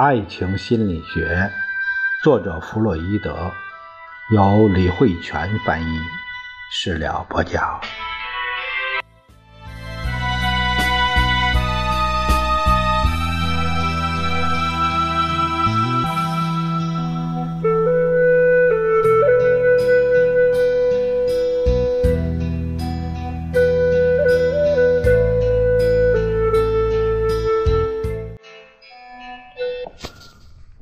爱情心理学，作者弗洛伊德，由李慧泉翻译，事了播讲。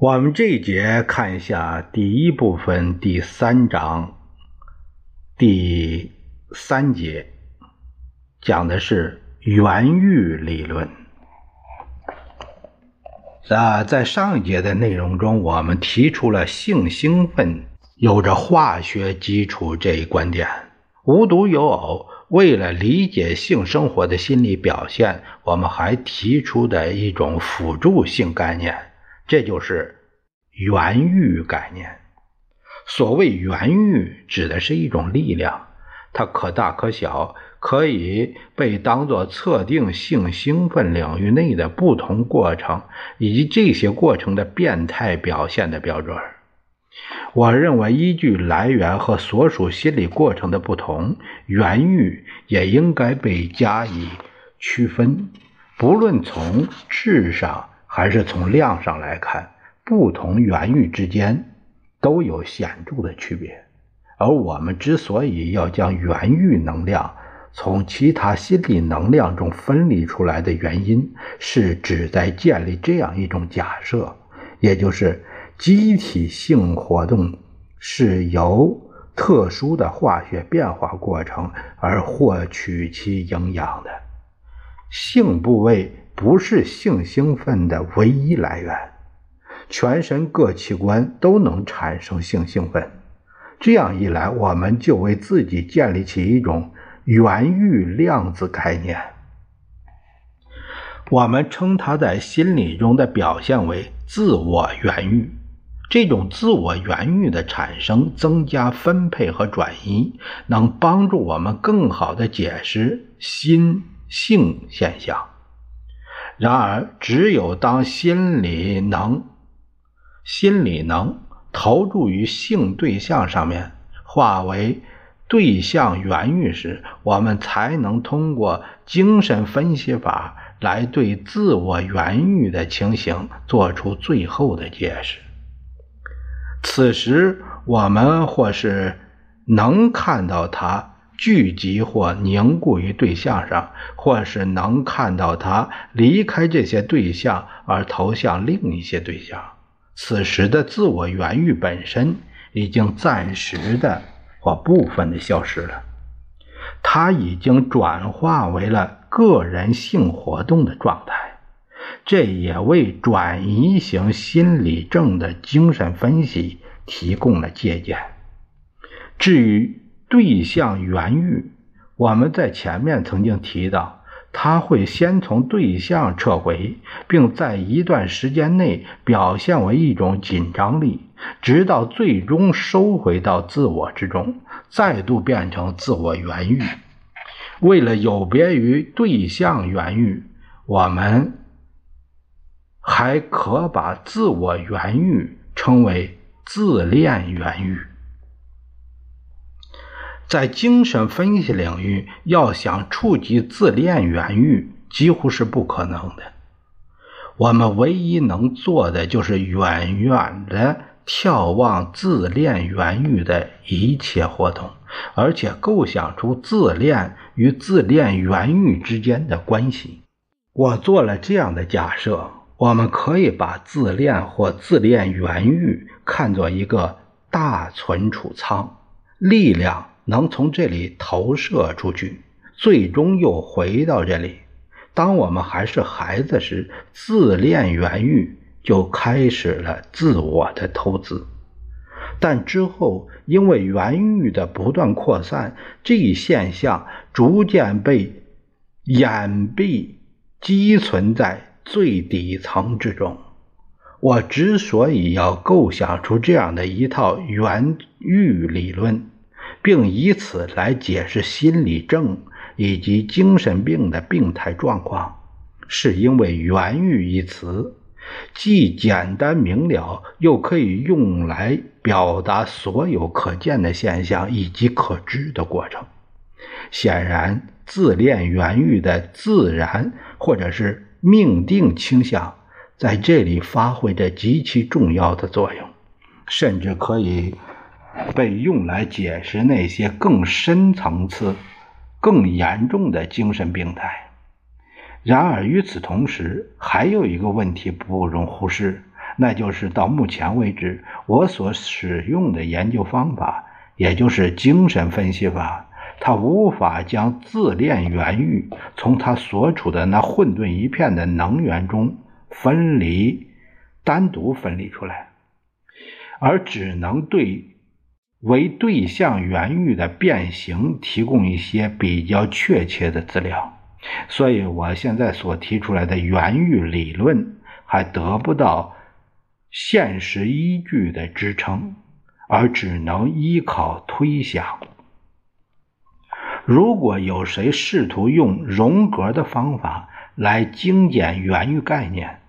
我们这一节看一下第一部分第三章第三节，讲的是原域理论。啊，在上一节的内容中，我们提出了性兴奋有着化学基础这一观点。无独有偶，为了理解性生活的心理表现，我们还提出的一种辅助性概念，这就是。原欲概念，所谓原欲，指的是一种力量，它可大可小，可以被当作测定性兴奋领域内的不同过程以及这些过程的变态表现的标准。我认为，依据来源和所属心理过程的不同，原欲也应该被加以区分，不论从质上还是从量上来看。不同原域之间都有显著的区别，而我们之所以要将原域能量从其他心理能量中分离出来的原因，是旨在建立这样一种假设，也就是机体性活动是由特殊的化学变化过程而获取其营养的，性部位不是性兴奋的唯一来源。全身各器官都能产生性兴奋，这样一来，我们就为自己建立起一种原域量子概念。我们称它在心理中的表现为自我原域。这种自我原域的产生、增加、分配和转移，能帮助我们更好地解释心性现象。然而，只有当心理能心理能投注于性对象上面，化为对象原欲时，我们才能通过精神分析法来对自我原欲的情形做出最后的解释。此时，我们或是能看到它聚集或凝固于对象上，或是能看到它离开这些对象而投向另一些对象。此时的自我原欲本身已经暂时的或部分的消失了，它已经转化为了个人性活动的状态，这也为转移型心理症的精神分析提供了借鉴。至于对象原欲，我们在前面曾经提到。他会先从对象撤回，并在一段时间内表现为一种紧张力，直到最终收回到自我之中，再度变成自我原域。为了有别于对象原域，我们还可把自我原域称为自恋原域。在精神分析领域，要想触及自恋原域，几乎是不可能的。我们唯一能做的，就是远远的眺望自恋原域的一切活动，而且构想出自恋与自恋原域之间的关系。我做了这样的假设：我们可以把自恋或自恋原域看作一个大存储仓，力量。能从这里投射出去，最终又回到这里。当我们还是孩子时，自恋原欲就开始了自我的投资，但之后因为原欲的不断扩散，这一现象逐渐被掩蔽、积存在最底层之中。我之所以要构想出这样的一套原欲理论。并以此来解释心理症以及精神病的病态状况，是因为“原欲”一词既简单明了，又可以用来表达所有可见的现象以及可知的过程。显然，自恋原欲的自然或者是命定倾向，在这里发挥着极其重要的作用，甚至可以被用来解释那些更深层次、更严重的精神病态。然而，与此同时，还有一个问题不容忽视，那就是到目前为止，我所使用的研究方法，也就是精神分析法，它无法将自恋原欲从它所处的那混沌一片的能源中分离、单独分离出来，而只能对为对象原欲的变形提供一些比较确切的资料。所以，我现在所提出来的原欲理论还得不到现实依据的支撑，而只能依靠推想。如果有谁试图用荣格的方法来精简原欲概念，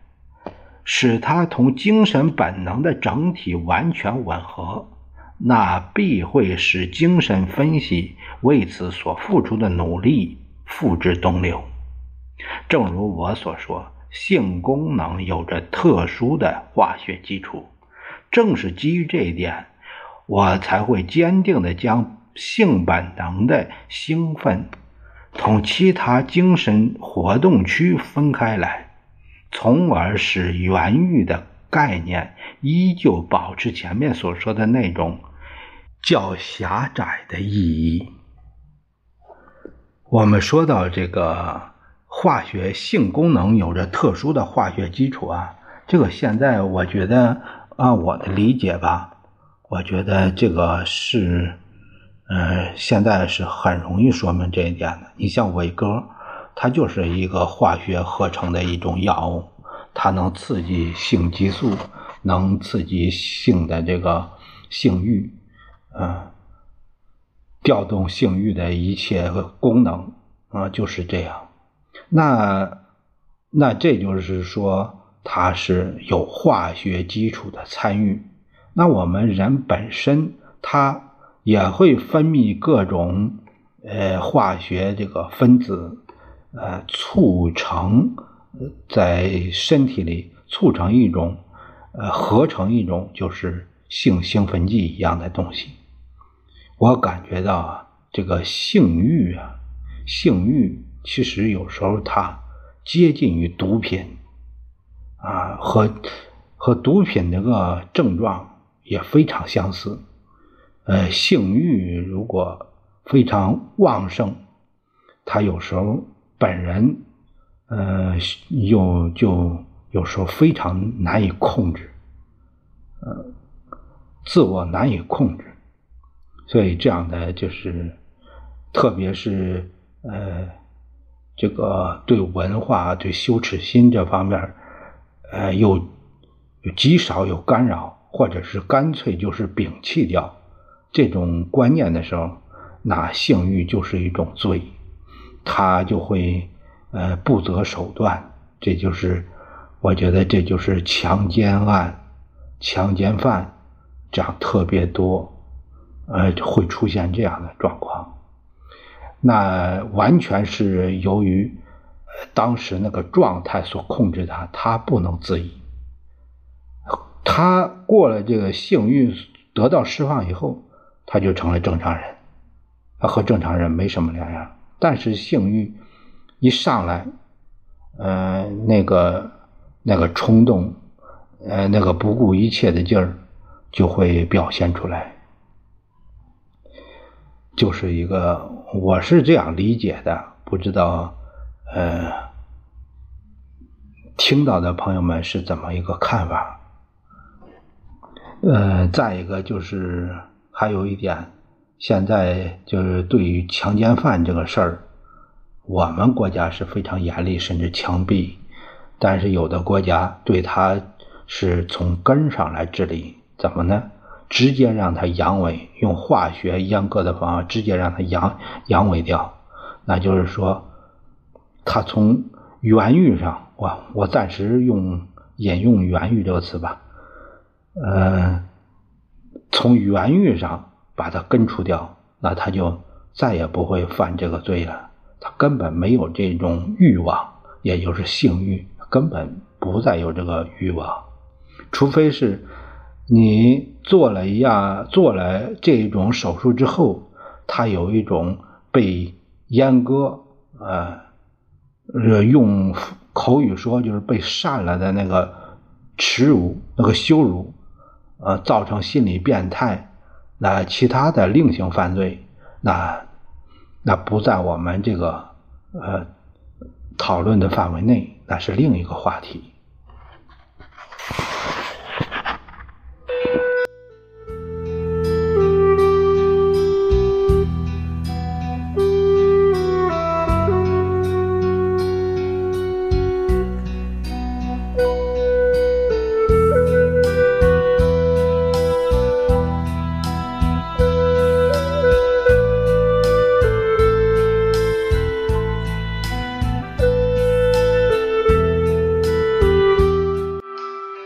使它同精神本能的整体完全吻合，那必会使精神分析为此所付出的努力。付之东流。正如我所说，性功能有着特殊的化学基础。正是基于这一点，我才会坚定地将性本能的兴奋同其他精神活动区分开来，从而使原欲的概念依旧保持前面所说的那种较狭窄的意义。我们说到这个化学性功能有着特殊的化学基础啊，这个现在我觉得按我的理解吧，我觉得这个是，呃，现在是很容易说明这一点的。你像伟哥，它就是一个化学合成的一种药物，它能刺激性激素，能刺激性的这个性欲，嗯。调动性欲的一切功能啊，就是这样。那那这就是说，它是有化学基础的参与。那我们人本身，它也会分泌各种呃化学这个分子，呃，促成在身体里促成一种呃合成一种就是性兴奋剂一样的东西。我感觉到啊，这个性欲啊，性欲其实有时候它接近于毒品啊，和和毒品那个症状也非常相似。呃，性欲如果非常旺盛，他有时候本人呃又就有时候非常难以控制，呃，自我难以控制。所以这样的就是，特别是呃，这个对文化、对羞耻心这方面，呃，有有极少有干扰，或者是干脆就是摒弃掉这种观念的时候，那性欲就是一种罪，他就会呃不择手段。这就是我觉得这就是强奸案、强奸犯这样特别多。呃，会出现这样的状况，那完全是由于当时那个状态所控制他，他不能自已。他过了这个性欲得到释放以后，他就成了正常人，和正常人没什么两样。但是性欲一上来，呃，那个那个冲动，呃，那个不顾一切的劲儿，就会表现出来。就是一个，我是这样理解的，不知道，呃，听到的朋友们是怎么一个看法？呃，再一个就是还有一点，现在就是对于强奸犯这个事儿，我们国家是非常严厉，甚至枪毙，但是有的国家对他是从根上来治理，怎么呢？直接让它阳痿，用化学阉割的方法直接让它阳阳痿掉，那就是说，他从原欲上，我我暂时用引用“原欲”这个词吧，呃，从原欲上把它根除掉，那他就再也不会犯这个罪了。他根本没有这种欲望，也就是性欲，根本不再有这个欲望，除非是你做了一样做了这种手术之后，他有一种被阉割，呃，用口语说就是被扇了的那个耻辱、那个羞辱，呃，造成心理变态，那其他的另行犯罪，那。那不在我们这个呃讨论的范围内，那是另一个话题。